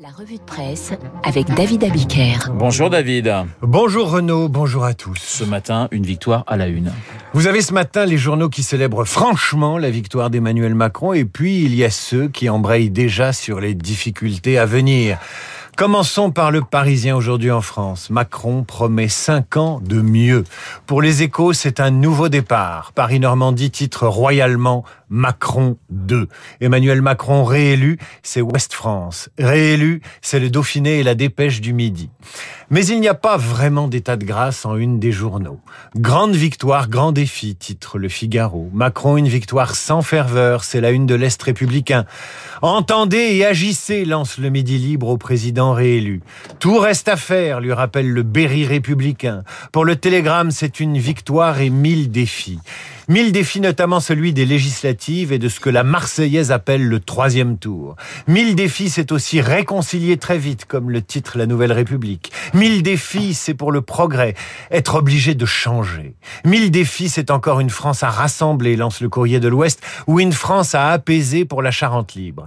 La revue de presse avec David Abiker. Bonjour David. Bonjour Renaud, bonjour à tous. Ce matin, une victoire à la une. Vous avez ce matin les journaux qui célèbrent franchement la victoire d'Emmanuel Macron et puis il y a ceux qui embrayent déjà sur les difficultés à venir. Commençons par le Parisien aujourd'hui en France. Macron promet cinq ans de mieux. Pour les échos, c'est un nouveau départ. Paris-Normandie titre royalement Macron 2. Emmanuel Macron réélu, c'est Ouest France. Réélu, c'est le Dauphiné et la dépêche du Midi. Mais il n'y a pas vraiment d'état de grâce en une des journaux. Grande victoire, grand défi, titre le Figaro. Macron, une victoire sans ferveur, c'est la une de l'Est républicain. Entendez et agissez, lance le Midi libre au président réélu. Tout reste à faire, lui rappelle le Berry républicain. Pour le Télégramme, c'est une victoire et mille défis. Mille défis, notamment celui des législatives et de ce que la Marseillaise appelle le troisième tour. Mille défis, c'est aussi réconcilier très vite, comme le titre La Nouvelle République. Mille défis, c'est pour le progrès, être obligé de changer. Mille défis, c'est encore une France à rassembler, lance le courrier de l'Ouest, ou une France à apaiser pour la Charente libre.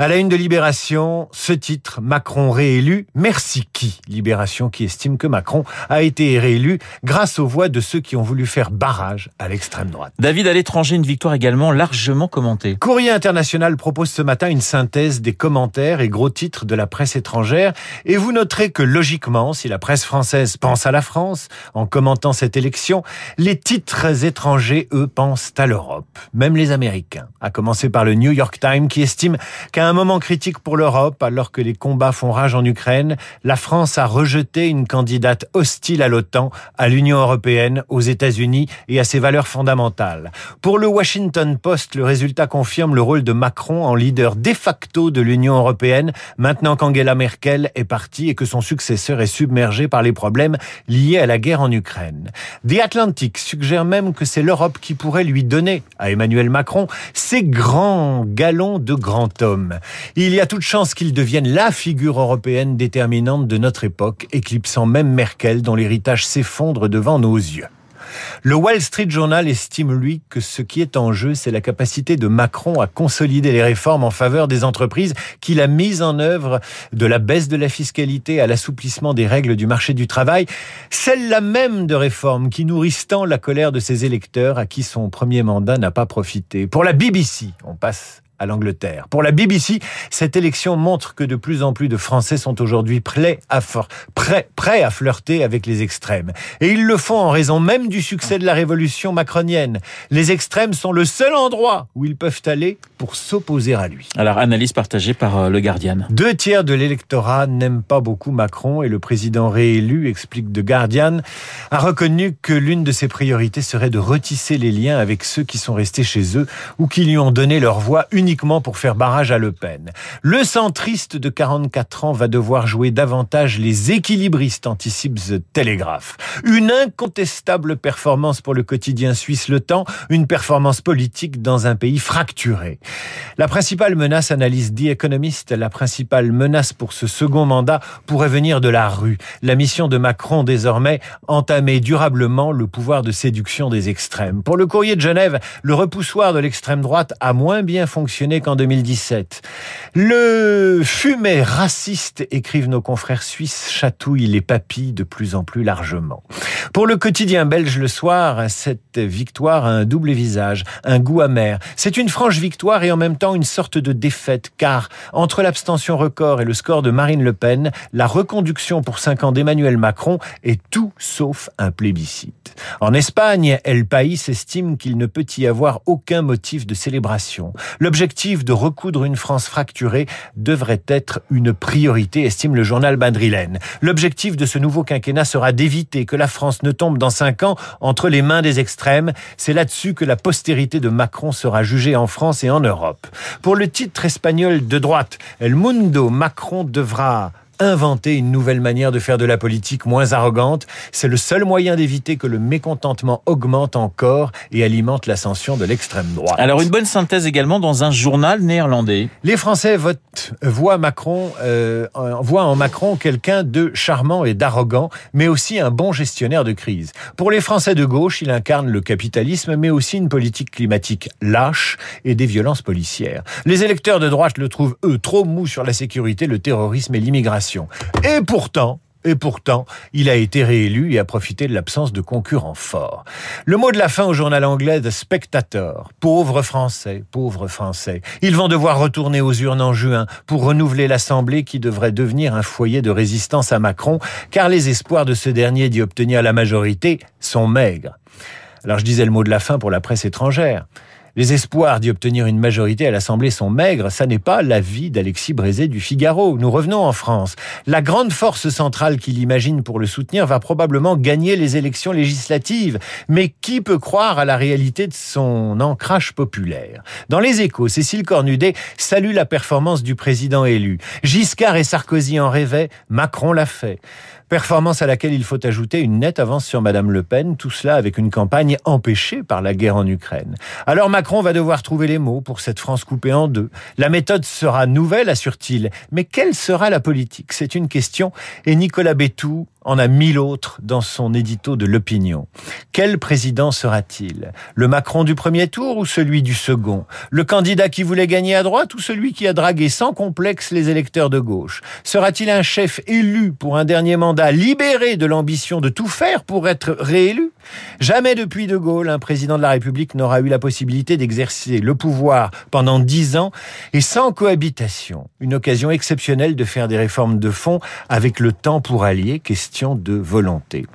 À la une de Libération, ce titre, Macron réélu, merci qui Libération qui estime que Macron a été réélu grâce aux voix de ceux qui ont voulu faire barrage à l'extrême droite. David, à l'étranger, une victoire également largement commentée. Courrier international propose ce matin une synthèse des commentaires et gros titres de la presse étrangère et vous noterez que logiquement, si la presse française pense à la France en commentant cette élection, les titres étrangers, eux, pensent à l'Europe, même les Américains, à commencer par le New York Times qui estime qu'un un moment critique pour l'Europe, alors que les combats font rage en Ukraine, la France a rejeté une candidate hostile à l'OTAN, à l'Union européenne, aux États-Unis et à ses valeurs fondamentales. Pour le Washington Post, le résultat confirme le rôle de Macron en leader de facto de l'Union européenne, maintenant qu'Angela Merkel est partie et que son successeur est submergé par les problèmes liés à la guerre en Ukraine. The Atlantic suggère même que c'est l'Europe qui pourrait lui donner à Emmanuel Macron ses grands galons de grand homme. Il y a toute chance qu'il devienne la figure européenne déterminante de notre époque, éclipsant même Merkel dont l'héritage s'effondre devant nos yeux. Le Wall Street Journal estime, lui, que ce qui est en jeu, c'est la capacité de Macron à consolider les réformes en faveur des entreprises qu'il a mises en œuvre, de la baisse de la fiscalité à l'assouplissement des règles du marché du travail, celle-là même de réformes qui nourrissent tant la colère de ses électeurs à qui son premier mandat n'a pas profité. Pour la BBC, on passe à l'Angleterre. Pour la BBC, cette élection montre que de plus en plus de Français sont aujourd'hui prêts à, prêts, prêts à flirter avec les extrêmes. Et ils le font en raison même du succès de la révolution macronienne. Les extrêmes sont le seul endroit où ils peuvent aller pour s'opposer à lui. Alors, analyse partagée par euh, le Guardian. Deux tiers de l'électorat n'aiment pas beaucoup Macron et le président réélu, explique The Guardian, a reconnu que l'une de ses priorités serait de retisser les liens avec ceux qui sont restés chez eux ou qui lui ont donné leur voix unique uniquement pour faire barrage à Le Pen. Le centriste de 44 ans va devoir jouer davantage les équilibristes, anticipe The Telegraph. Une incontestable performance pour le quotidien suisse Le Temps, une performance politique dans un pays fracturé. La principale menace, analyse The Economist, la principale menace pour ce second mandat pourrait venir de la rue. La mission de Macron désormais, entamer durablement le pouvoir de séduction des extrêmes. Pour le courrier de Genève, le repoussoir de l'extrême droite a moins bien fonctionné qu'en 2017. Le fumet raciste, écrivent nos confrères suisses, chatouille les papilles de plus en plus largement. Pour le quotidien belge le soir, cette victoire a un double visage, un goût amer. C'est une franche victoire et en même temps une sorte de défaite, car entre l'abstention record et le score de Marine Le Pen, la reconduction pour cinq ans d'Emmanuel Macron est tout sauf un plébiscite. En Espagne, El País estime qu'il ne peut y avoir aucun motif de célébration. L'objectif de recoudre une France fracturée devrait être une priorité, estime le journal madrilène. L'objectif de ce nouveau quinquennat sera d'éviter que la France ne tombe dans cinq ans entre les mains des extrêmes. C'est là-dessus que la postérité de Macron sera jugée en France et en Europe. Pour le titre espagnol de droite, El Mundo, Macron devra inventer une nouvelle manière de faire de la politique moins arrogante. C'est le seul moyen d'éviter que le mécontentement augmente encore et alimente l'ascension de l'extrême droite. Alors une bonne synthèse également dans un journal néerlandais. Les Français votent, voient Macron, euh, voient en Macron quelqu'un de charmant et d'arrogant, mais aussi un bon gestionnaire de crise. Pour les Français de gauche, il incarne le capitalisme, mais aussi une politique climatique lâche et des violences policières. Les électeurs de droite le trouvent, eux, trop mou sur la sécurité, le terrorisme et l'immigration. Et pourtant, et pourtant, il a été réélu et a profité de l'absence de concurrents forts. Le mot de la fin au journal anglais The Spectator. Pauvres Français, pauvres Français. Ils vont devoir retourner aux urnes en juin pour renouveler l'Assemblée qui devrait devenir un foyer de résistance à Macron, car les espoirs de ce dernier d'y obtenir la majorité sont maigres. Alors je disais le mot de la fin pour la presse étrangère. Les espoirs d'y obtenir une majorité à l'Assemblée sont maigres. Ça n'est pas l'avis d'Alexis Brézé du Figaro. Nous revenons en France. La grande force centrale qu'il imagine pour le soutenir va probablement gagner les élections législatives. Mais qui peut croire à la réalité de son ancrage populaire? Dans les échos, Cécile Cornudet salue la performance du président élu. Giscard et Sarkozy en rêvaient, Macron l'a fait. Performance à laquelle il faut ajouter une nette avance sur Madame Le Pen, tout cela avec une campagne empêchée par la guerre en Ukraine. Va devoir trouver les mots pour cette France coupée en deux. La méthode sera nouvelle, assure-t-il, mais quelle sera la politique? C'est une question. Et Nicolas Bétou en a mille autres dans son édito de l'opinion. Quel président sera-t-il? Le Macron du premier tour ou celui du second? Le candidat qui voulait gagner à droite ou celui qui a dragué sans complexe les électeurs de gauche? Sera-t-il un chef élu pour un dernier mandat, libéré de l'ambition de tout faire pour être réélu? Jamais depuis De Gaulle, un président de la République n'aura eu la possibilité d'exercer le pouvoir pendant dix ans et sans cohabitation. Une occasion exceptionnelle de faire des réformes de fond avec le temps pour allier, question de volonté.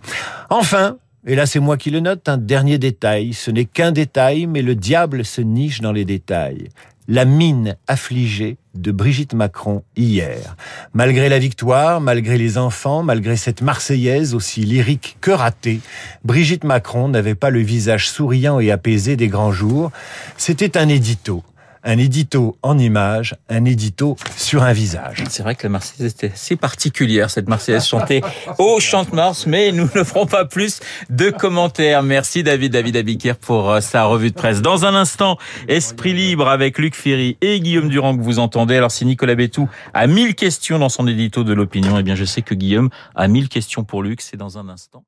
Enfin, et là c'est moi qui le note, un dernier détail, ce n'est qu'un détail, mais le diable se niche dans les détails la mine affligée de Brigitte Macron hier. Malgré la victoire, malgré les enfants, malgré cette Marseillaise aussi lyrique que ratée, Brigitte Macron n'avait pas le visage souriant et apaisé des grands jours. C'était un édito un édito en image, un édito sur un visage. C'est vrai que la Marseillaise était assez particulière, cette Marseillaise chantée au Chante-Mars, mais nous ne ferons pas plus de commentaires. Merci David, David Abiker pour euh, sa revue de presse. Dans un instant, Esprit Libre avec Luc Ferry et Guillaume Durand que vous entendez. Alors si Nicolas Bétou a mille questions dans son édito de l'opinion, eh bien je sais que Guillaume a mille questions pour Luc. C'est dans un instant.